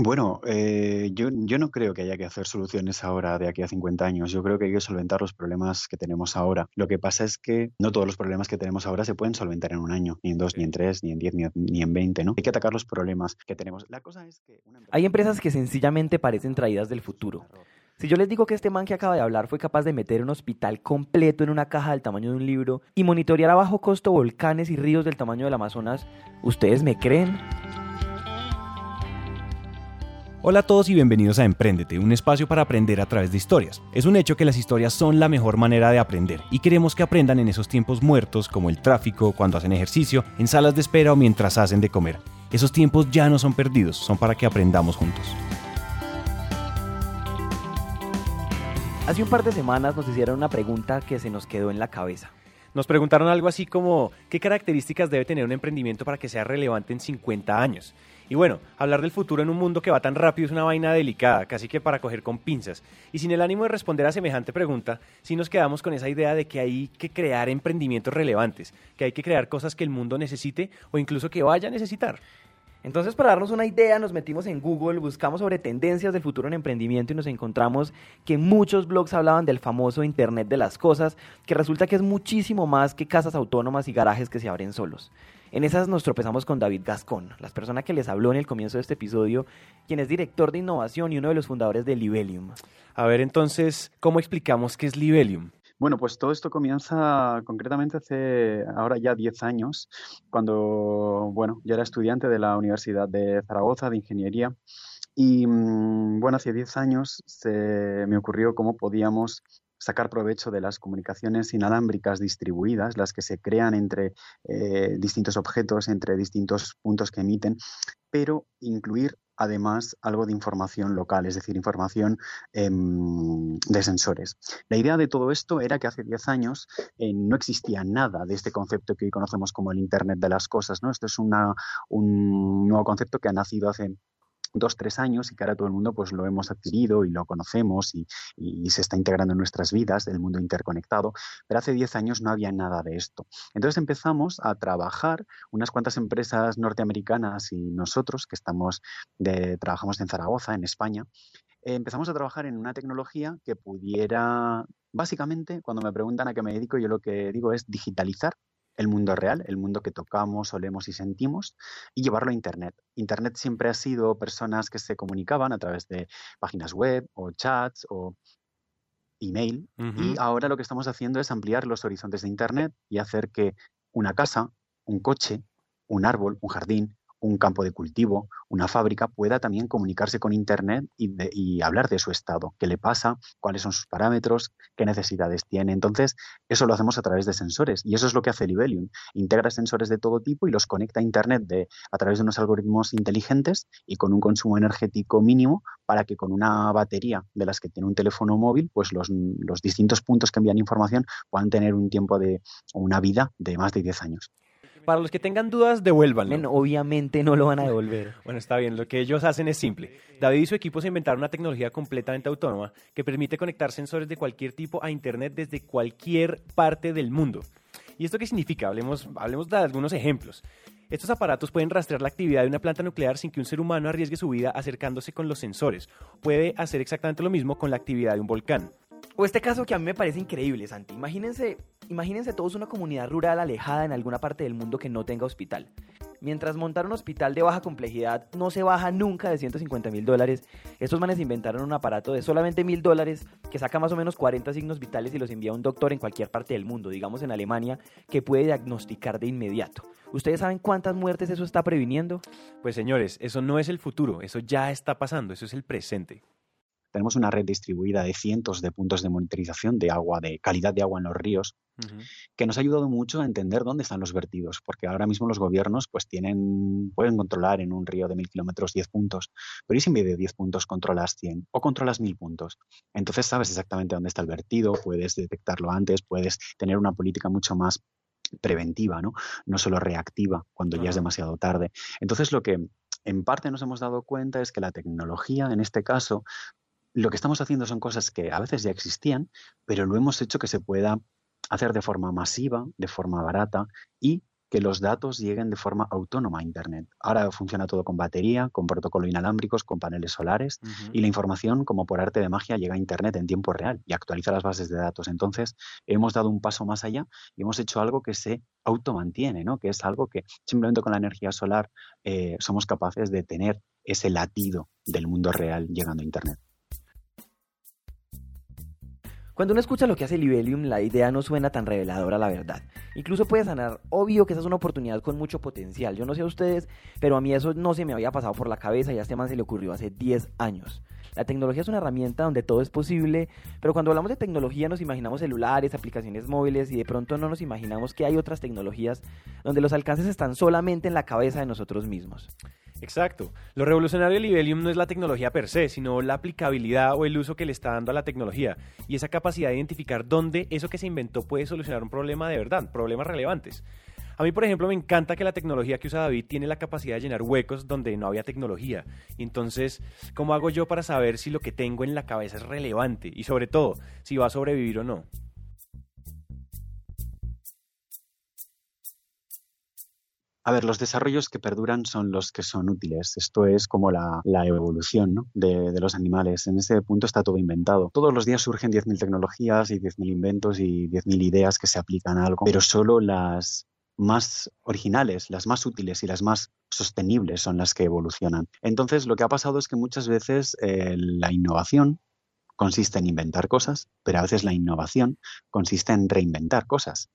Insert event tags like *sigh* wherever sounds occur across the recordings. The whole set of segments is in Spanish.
Bueno, eh, yo, yo, no creo que haya que hacer soluciones ahora de aquí a 50 años. Yo creo que hay que solventar los problemas que tenemos ahora. Lo que pasa es que no todos los problemas que tenemos ahora se pueden solventar en un año, ni en dos, ni en tres, ni en diez, ni, en veinte, ¿no? Hay que atacar los problemas que tenemos. La cosa es que... Hay empresas que sencillamente parecen traídas del futuro. Si yo les digo que este man que acaba de hablar fue capaz de meter un hospital completo en una caja del tamaño de un libro y monitorear a bajo costo volcanes y ríos del tamaño del Amazonas, ¿ustedes me creen? Hola a todos y bienvenidos a Emprendete, un espacio para aprender a través de historias. Es un hecho que las historias son la mejor manera de aprender y queremos que aprendan en esos tiempos muertos como el tráfico, cuando hacen ejercicio, en salas de espera o mientras hacen de comer. Esos tiempos ya no son perdidos, son para que aprendamos juntos. Hace un par de semanas nos hicieron una pregunta que se nos quedó en la cabeza. Nos preguntaron algo así como, ¿qué características debe tener un emprendimiento para que sea relevante en 50 años? Y bueno, hablar del futuro en un mundo que va tan rápido es una vaina delicada, casi que para coger con pinzas. Y sin el ánimo de responder a semejante pregunta, sí nos quedamos con esa idea de que hay que crear emprendimientos relevantes, que hay que crear cosas que el mundo necesite o incluso que vaya a necesitar. Entonces, para darnos una idea, nos metimos en Google, buscamos sobre tendencias del futuro en emprendimiento y nos encontramos que muchos blogs hablaban del famoso Internet de las Cosas, que resulta que es muchísimo más que casas autónomas y garajes que se abren solos. En esas nos tropezamos con David Gascón, la persona que les habló en el comienzo de este episodio, quien es director de innovación y uno de los fundadores de Libelium. A ver, entonces, ¿cómo explicamos qué es Libelium? Bueno, pues todo esto comienza concretamente hace ahora ya 10 años, cuando, bueno, yo era estudiante de la Universidad de Zaragoza de Ingeniería. Y mm, bueno, hace 10 años se me ocurrió cómo podíamos sacar provecho de las comunicaciones inalámbricas distribuidas, las que se crean entre eh, distintos objetos, entre distintos puntos que emiten, pero incluir además algo de información local, es decir, información em, de sensores. La idea de todo esto era que hace 10 años eh, no existía nada de este concepto que hoy conocemos como el Internet de las Cosas. ¿no? Esto es un nuevo concepto que ha nacido hace dos, tres años y que ahora todo el mundo pues lo hemos adquirido y lo conocemos y, se está integrando en nuestras vidas, del mundo interconectado, pero hace diez años no había nada de esto. Entonces empezamos a trabajar unas cuantas empresas norteamericanas y nosotros, que estamos de, trabajamos en Zaragoza, en España, empezamos a trabajar en una tecnología que pudiera, básicamente, cuando me preguntan a qué me dedico, yo lo que digo es digitalizar el mundo real, el mundo que tocamos, olemos y sentimos, y llevarlo a Internet. Internet siempre ha sido personas que se comunicaban a través de páginas web o chats o email, y ahora lo que estamos haciendo es ampliar los horizontes de Internet y hacer que una casa, un coche, un árbol, un jardín, un campo de cultivo, una fábrica, pueda también comunicarse con Internet y, hablar de su estado, qué le pasa, cuáles son sus parámetros, qué necesidades tiene. Entonces, eso lo hacemos a través de sensores y eso es lo que hace Libelium. Integra sensores de todo tipo y los conecta a Internet de, a través de unos algoritmos inteligentes y con un consumo energético mínimo para que con una batería de las que tiene un teléfono móvil, pues los, los distintos puntos que envían información puedan tener un tiempo de una vida de más de 10 años. Para los que tengan dudas, devuélvanlo. obviamente no lo van a devolver. *laughs* bueno, está bien. Lo que ellos hacen es simple. David y su equipo se inventaron una tecnología completamente autónoma que permite conectar sensores de cualquier tipo a Internet desde cualquier parte del mundo. ¿Y esto qué significa? Hablemos, hablemos de algunos ejemplos. Estos aparatos pueden rastrear la actividad de una planta nuclear sin que un ser humano arriesgue su vida acercándose con los sensores. Puede hacer exactamente lo mismo con la actividad de un volcán. O este caso que a mí me parece increíble, Santi. Imagínense, imagínense todos una comunidad rural alejada en alguna parte del mundo que no tenga hospital. Mientras montar un hospital de baja complejidad no se baja nunca de 150 mil dólares, estos manes inventaron un aparato de solamente mil dólares que saca más o menos 40 signos vitales y los envía a un doctor en cualquier parte del mundo, digamos en Alemania, que puede diagnosticar de inmediato. ¿Ustedes saben cuántas muertes eso está previniendo? Pues señores, eso no es el futuro, eso ya está pasando, eso es el presente. Tenemos una red distribuida de cientos de puntos de monitorización de agua, de calidad de agua en los ríos, que nos ha ayudado mucho a entender dónde están los vertidos, porque ahora mismo los gobiernos pues tienen, pueden controlar en un río de mil kilómetros 10 puntos, pero ¿y si en vez de 10 puntos controlas 100 o controlas mil puntos? Entonces sabes exactamente dónde está el vertido, puedes detectarlo antes, puedes tener una política mucho más preventiva, ¿no? No solo reactiva cuando ya es demasiado tarde. Entonces lo que en parte nos hemos dado cuenta es que la tecnología, en este caso, lo que estamos haciendo son cosas que a veces ya existían, pero lo hemos hecho que se pueda hacer de forma masiva, de forma barata y que los datos lleguen de forma autónoma a Internet. Ahora funciona todo con batería, con protocolo inalámbricos, con paneles solares y la información, como por arte de magia, llega a Internet en tiempo real y actualiza las bases de datos. Entonces, hemos dado un paso más allá y hemos hecho algo que se automantiene, ¿no? que es algo que simplemente con la energía solar eh, somos capaces de tener ese latido del mundo real llegando a Internet. Cuando uno escucha lo que hace Libelium, la idea no suena tan reveladora, la verdad. Incluso puede sonar obvio que esa es una oportunidad con mucho potencial. Yo no sé a ustedes, pero a mí eso no se me había pasado por la cabeza y a este man se le ocurrió hace 10 años. La tecnología es una herramienta donde todo es posible, pero cuando hablamos de tecnología nos imaginamos celulares, aplicaciones móviles y de pronto no nos imaginamos que hay otras tecnologías donde los alcances están solamente en la cabeza de nosotros mismos. Exacto. Lo revolucionario de Libelium no es la tecnología per se, sino la aplicabilidad o el uso que le está dando a la tecnología y esa capacidad de identificar dónde eso que se inventó puede solucionar un problema de verdad, problemas relevantes. A mí, por ejemplo, me encanta que la tecnología que usa David tiene la capacidad de llenar huecos donde no había tecnología. entonces, ¿cómo hago yo para saber si lo que tengo en la cabeza es relevante? Y sobre todo, si va a sobrevivir o no. A ver, los desarrollos que perduran son los que son útiles. Esto es como la, evolución de, los animales. En ese punto está todo inventado. Todos los días surgen 10.000 tecnologías y 10.000 inventos y 10.000 ideas que se aplican a algo, pero solo las más originales, las más útiles y las más sostenibles son las que evolucionan. Entonces, lo que ha pasado es que muchas veces eh, la innovación consiste en inventar cosas, pero a veces la innovación consiste en reinventar cosas.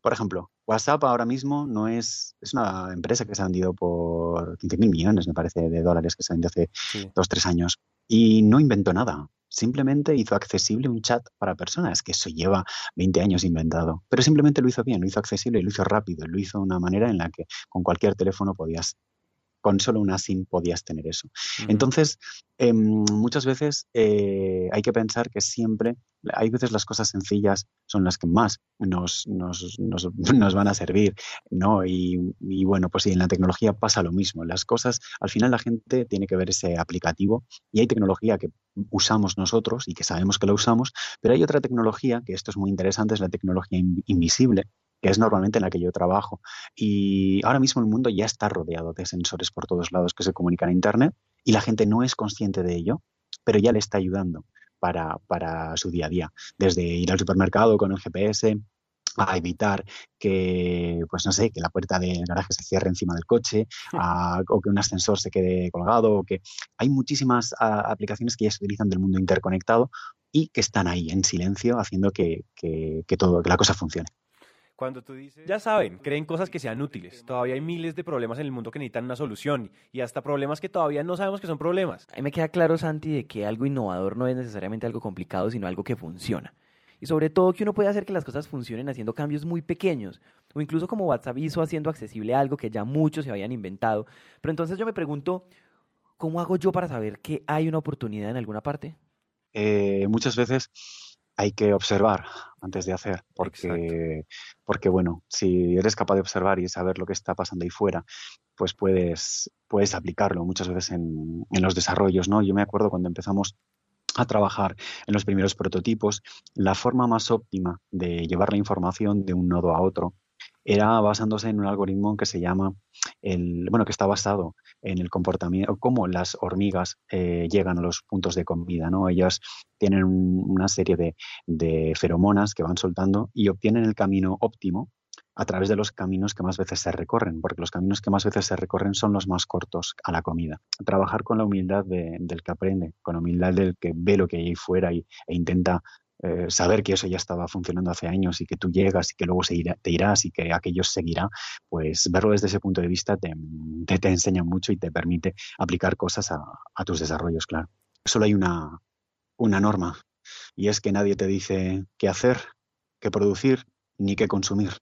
Por ejemplo, WhatsApp ahora mismo no es, es una empresa que se ha vendido por 15.000 millones, me parece, de dólares que se vendió hace dos, tres años, y no inventó nada. Simplemente hizo accesible un chat para personas, que eso lleva 20 años inventado. Pero simplemente lo hizo bien, lo hizo accesible, lo hizo rápido, lo hizo de una manera en la que con cualquier teléfono podías con solo una SIM podías tener eso. Entonces, em, muchas veces eh, hay que pensar que siempre, hay veces las cosas sencillas son las que más nos, nos, *laughs* van a servir, ¿no? Y, bueno, pues sí, en la tecnología pasa lo mismo. Las cosas, al final la gente tiene que ver ese aplicativo y hay tecnología que usamos nosotros y que sabemos que la usamos, pero hay otra tecnología, que esto es muy interesante, es la tecnología invisible, que es normalmente en la que yo trabajo. Y ahora mismo el mundo ya está rodeado de sensores por todos lados que se comunican a Internet y la gente no es consciente de ello, pero ya le está ayudando para, para su día a día. Desde ir al supermercado con el GPS, a evitar que, pues no sé, que la puerta del garaje se cierre encima del coche, o que un ascensor se quede colgado, o que hay muchísimas aplicaciones que ya se utilizan del mundo interconectado y que están ahí en silencio haciendo que, que, que todo, que la cosa funcione. Cuando tú dices, ya saben, creen cosas que sean útiles. Todavía hay miles de problemas en el mundo que necesitan una solución y hasta problemas que todavía no sabemos que son problemas. A mí me queda claro, Santi, de que algo innovador no es necesariamente algo complicado, sino algo que funciona. Y sobre todo que uno puede hacer que las cosas funcionen haciendo cambios muy pequeños, o incluso como WhatsApp hizo haciendo accesible algo que ya muchos se habían inventado. Pero entonces yo me pregunto, ¿cómo hago yo para saber que hay una oportunidad en alguna parte? Eh, muchas veces hay que observar antes de hacer, porque, porque bueno, si eres capaz de observar y saber lo que está pasando ahí fuera, pues puedes, puedes aplicarlo muchas veces en, en los desarrollos, ¿no? Yo me acuerdo cuando empezamos a trabajar en los primeros prototipos, la forma más óptima de llevar la información de un nodo a otro era basándose en un algoritmo que se llama el, bueno, que está basado en el comportamiento, cómo las hormigas eh, llegan a los puntos de comida, ¿no? Ellas tienen una serie de, de feromonas que van soltando y obtienen el camino óptimo a través de los caminos que más veces se recorren, porque los caminos que más veces se recorren son los más cortos a la comida. Trabajar con la humildad del que aprende, con la humildad del que ve lo que hay ahí fuera y, e intenta eh, saber que eso ya estaba funcionando hace años y que tú llegas y que luego se te irás y que aquello seguirá, pues verlo desde ese punto de vista te, te, enseña mucho y te permite aplicar cosas a, a, tus desarrollos, claro. Solo hay una, una norma y es que nadie te dice qué hacer, qué producir ni qué consumir.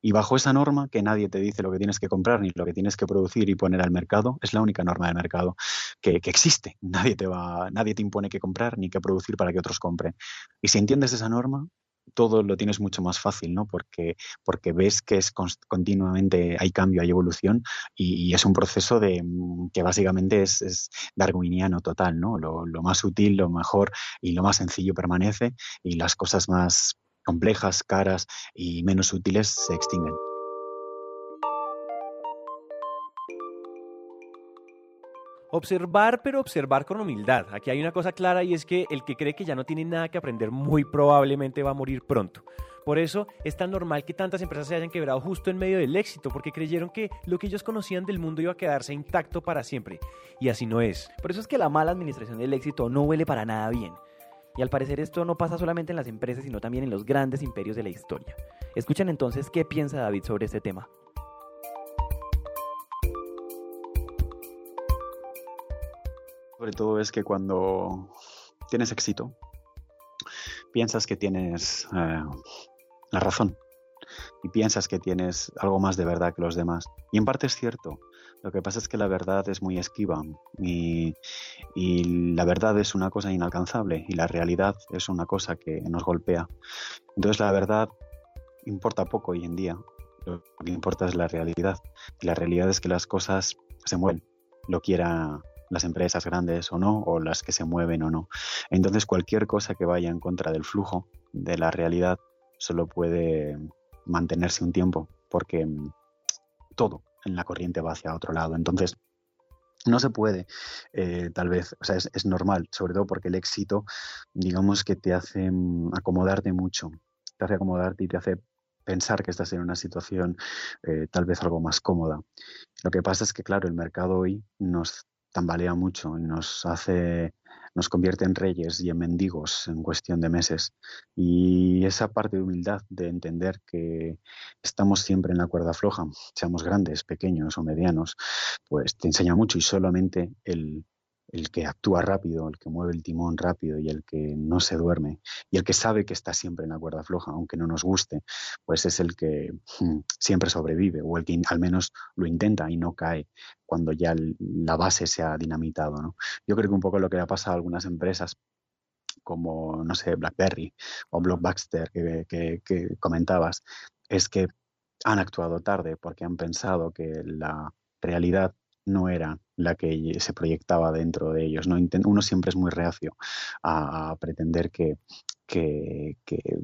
Y bajo esa norma, que nadie te dice lo que tienes que comprar ni lo que tienes que producir y poner al mercado, es la única norma del mercado que, existe. *laughs* Nadie te, va, nadie te impone qué comprar ni qué producir para que otros compren. Y si entiendes esa norma, todo lo tienes mucho más fácil, ¿no? Porque, porque ves que es continuamente hay cambio, hay evolución y, es un proceso de mm, que básicamente es, darwiniano total, ¿no? Lo, más útil, lo mejor y lo más sencillo permanece y las cosas más complejas, caras y menos útiles se extinguen. Observar, pero observar con humildad. Aquí hay una cosa clara y es que el que cree que ya no tiene nada que aprender muy probablemente va a morir pronto. Por eso es tan normal que tantas empresas se hayan quebrado justo en medio del éxito, porque creyeron que lo que ellos conocían del mundo iba a quedarse intacto para siempre. Y así no es. Por eso es que la mala administración del éxito no huele para nada bien. Y al parecer esto no pasa solamente en las empresas, sino también en los grandes imperios de la historia. Escuchen entonces qué piensa David sobre este tema. Sobre todo es que cuando tienes éxito, piensas que tienes eh, la razón y piensas que tienes algo más de verdad que los demás. Y en parte es cierto. Lo que pasa es que la verdad es muy esquiva y, la verdad es una cosa inalcanzable y la realidad es una cosa que nos golpea. Entonces la verdad importa poco hoy en día. Lo que importa es la realidad. Y la realidad es que las cosas se mueven, lo quiera las empresas grandes o no, o las que se mueven o no. Entonces cualquier cosa que vaya en contra del flujo de la realidad solo puede mantenerse un tiempo, porque mm, todo la corriente va hacia otro lado. Entonces, no se puede, eh, tal vez, o sea, es, normal, sobre todo porque el éxito, digamos que te hace mm, acomodarte mucho, te hace acomodarte y te hace pensar que estás en una situación eh, tal vez algo más cómoda. Lo que pasa es que, claro, el mercado hoy nos tambalea mucho y nos hace, nos convierte en reyes y en mendigos en cuestión de meses. Y esa parte de humildad de entender que estamos siempre en la cuerda floja, seamos grandes, pequeños o medianos, pues te enseña mucho y solamente el el que actúa rápido, el que mueve el timón rápido y el que no se duerme y el que sabe que está siempre en la cuerda floja, aunque no nos guste, pues es el que mm, siempre sobrevive o el que al menos lo intenta y no cae cuando ya la base se ha dinamitado. ¿no? Yo creo que un poco lo que ha pasado a algunas empresas como, no sé, BlackBerry o Blockbuster que, que comentabas, es que han actuado tarde porque han pensado que la realidad no era la que se proyectaba dentro de ellos. ¿no? Uno siempre es muy reacio a, pretender que,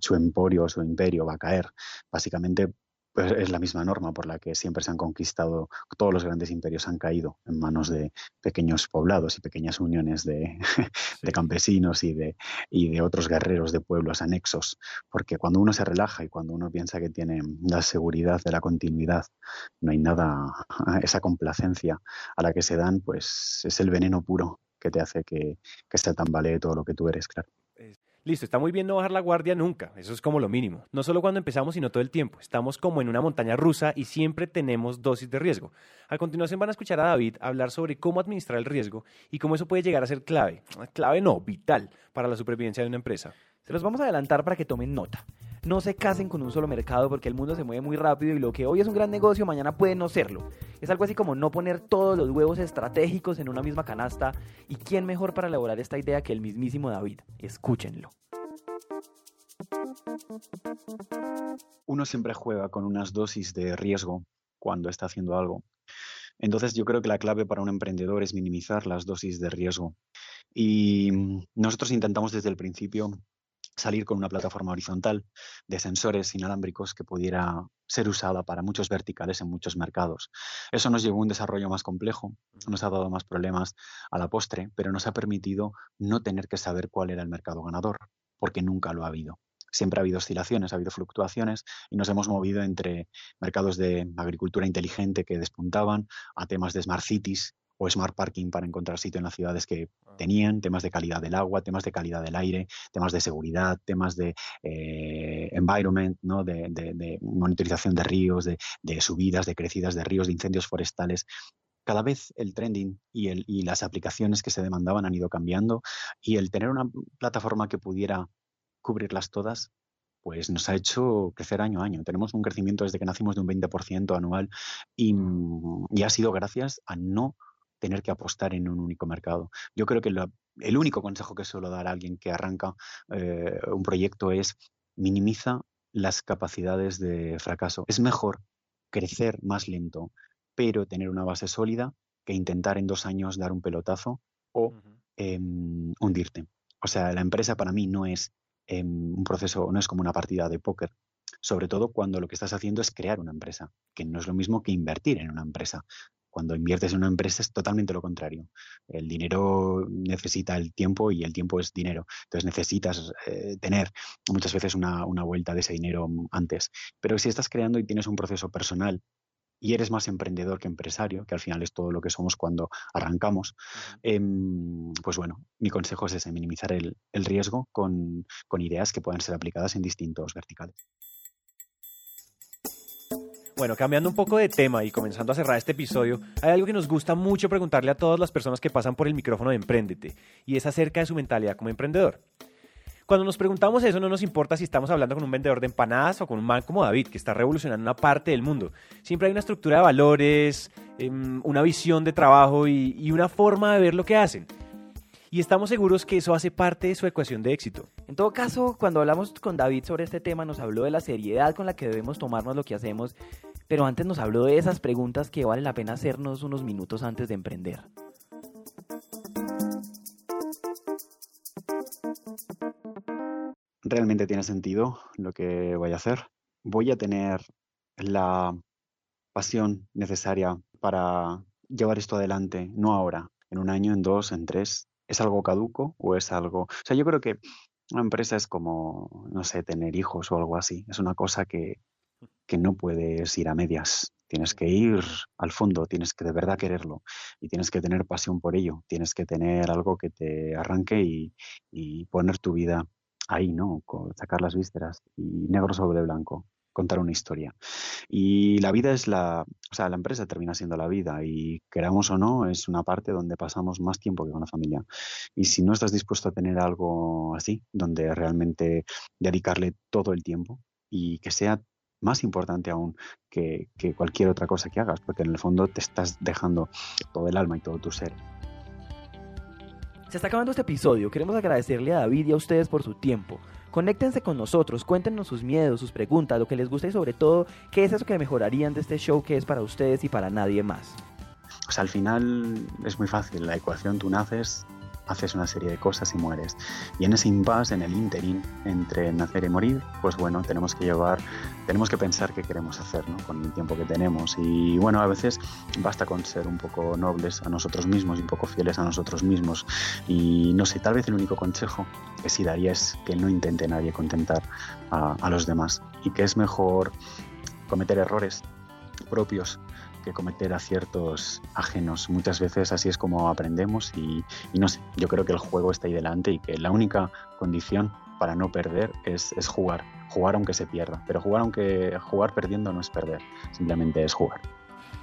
su emporio o su imperio va a caer. Básicamente es la misma norma por la que siempre se han conquistado, todos los grandes imperios han caído en manos de pequeños poblados y pequeñas uniones de, *laughs* campesinos y de, y de otros guerreros de pueblos anexos, porque cuando uno se relaja y cuando uno piensa que tiene la seguridad de la continuidad, no hay nada, *laughs* esa complacencia a la que se dan, pues es el veneno puro que te hace que, que se tambalee todo lo que tú eres, claro. Listo, está muy bien no bajar la guardia nunca, eso es como lo mínimo. No solo cuando empezamos, sino todo el tiempo. Estamos como en una montaña rusa y siempre tenemos dosis de riesgo. A continuación van a escuchar a David hablar sobre cómo administrar el riesgo y cómo eso puede llegar a ser clave. Clave no, vital para la supervivencia de una empresa. Se los vamos a adelantar para que tomen nota. No se casen con un solo mercado porque el mundo se mueve muy rápido y lo que hoy es un gran negocio mañana puede no serlo. Es algo así como no poner todos los huevos estratégicos en una misma canasta. ¿Y quién mejor para elaborar esta idea que el mismísimo David? Escúchenlo. Uno siempre juega con unas dosis de riesgo cuando está haciendo algo. Entonces yo creo que la clave para un emprendedor es minimizar las dosis de riesgo. Y nosotros intentamos desde el principio salir con una plataforma horizontal de sensores inalámbricos que pudiera ser usada para muchos verticales en muchos mercados. Eso nos llevó a un desarrollo más complejo, nos ha dado más problemas a la postre, pero nos ha permitido no tener que saber cuál era el mercado ganador, porque nunca lo ha habido. Siempre ha habido oscilaciones, ha habido fluctuaciones y nos hemos movido entre mercados de agricultura inteligente que despuntaban a temas de smart cities o smart parking para encontrar sitio en las ciudades que ah. tenían, temas de calidad del agua, temas de calidad del aire, temas de seguridad, temas de eh, environment, ¿no? de, monitorización de ríos, de, subidas, de crecidas de ríos, de incendios forestales cada vez el trending y, el, y, las aplicaciones que se demandaban han ido cambiando y el tener una plataforma que pudiera cubrirlas todas, pues nos ha hecho crecer año a año. Tenemos un crecimiento desde que nacimos de un 20% anual y, y, ha sido gracias a no tener que apostar en un único mercado. Yo creo que el único consejo que suelo dar a alguien que arranca eh, un proyecto es minimiza las capacidades de fracaso. Es mejor crecer más lento, pero tener una base sólida, que intentar en dos años dar un pelotazo o em, hundirte. O sea, la empresa para mí no es em, un proceso, no es como una partida de póker, sobre todo cuando lo que estás haciendo es crear una empresa, que no es lo mismo que invertir en una empresa. Cuando inviertes en una empresa es totalmente lo contrario. El dinero necesita el tiempo y el tiempo es dinero. Entonces necesitas eh, tener muchas veces una, una vuelta de ese dinero antes. Pero si estás creando y tienes un proceso personal y eres más emprendedor que empresario, que al final es todo lo que somos cuando arrancamos, em, pues bueno, mi consejo es ese, minimizar el, riesgo con, con ideas que puedan ser aplicadas en distintos verticales. Bueno, cambiando un poco de tema y comenzando a cerrar este episodio, hay algo que nos gusta mucho preguntarle a todas las personas que pasan por el micrófono de Emprendete, y es acerca de su mentalidad como emprendedor. Cuando nos preguntamos eso, no nos importa si estamos hablando con un vendedor de empanadas o con un man como David, que está revolucionando una parte del mundo. Siempre hay una estructura de valores, em, una visión de trabajo y, una forma de ver lo que hacen. Y estamos seguros que eso hace parte de su ecuación de éxito. En todo caso, cuando hablamos con David sobre este tema, nos habló de la seriedad con la que debemos tomarnos lo que hacemos, pero antes nos habló de esas preguntas que vale la pena hacernos unos minutos antes de emprender. realmente tiene sentido lo que voy a hacer. Voy a tener la pasión necesaria para llevar esto adelante, no ahora, en un año, en dos, en tres. ¿Es algo caduco o es algo... O sea, yo creo que una empresa es como, no sé, tener hijos o algo así. Es una cosa que, que no puedes ir a medias. Tienes que ir al fondo, tienes que de verdad quererlo y tienes que tener pasión por ello. Tienes que tener algo que te arranque y, y poner tu vida ahí, ¿no? Sacar las vísceras y negro sobre blanco, contar una historia. Y la vida es la, o sea, la empresa termina siendo la vida y queramos o no, es una parte donde pasamos más tiempo que con la familia. Y si no estás dispuesto a tener algo así, donde realmente dedicarle todo el tiempo y que sea más importante aún que, que cualquier otra cosa que hagas, porque en el fondo te estás dejando todo el alma y todo tu ser se está acabando este episodio. Queremos agradecerle a David y a ustedes por su tiempo. Conéctense con nosotros, cuéntenos sus miedos, sus preguntas, lo que les gusta y sobre todo, qué es eso que mejorarían de este show que es para ustedes y para nadie más. Pues al final es muy fácil, la ecuación tú naces, haces una serie de cosas y mueres. Y en ese impasse, en el interín entre nacer y morir, pues bueno, tenemos que llevar, tenemos que pensar qué queremos hacer con el tiempo que tenemos. Y bueno, a veces basta con ser un poco nobles a nosotros mismos y un poco fieles a nosotros mismos. Y no sé, tal vez el único consejo que sí daría es que no intente nadie contentar a los demás y que es mejor cometer errores propios que cometer aciertos ajenos. Muchas veces así es como aprendemos y, no sé, yo creo que el juego está ahí delante y que la única condición para no perder es, es jugar, jugar aunque se pierda, pero jugar aunque jugar perdiendo no es perder, simplemente es jugar.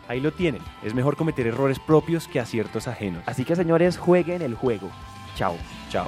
Ahí lo tienen, es mejor cometer errores propios que aciertos ajenos. Así que señores, jueguen el juego. Chao. Chao.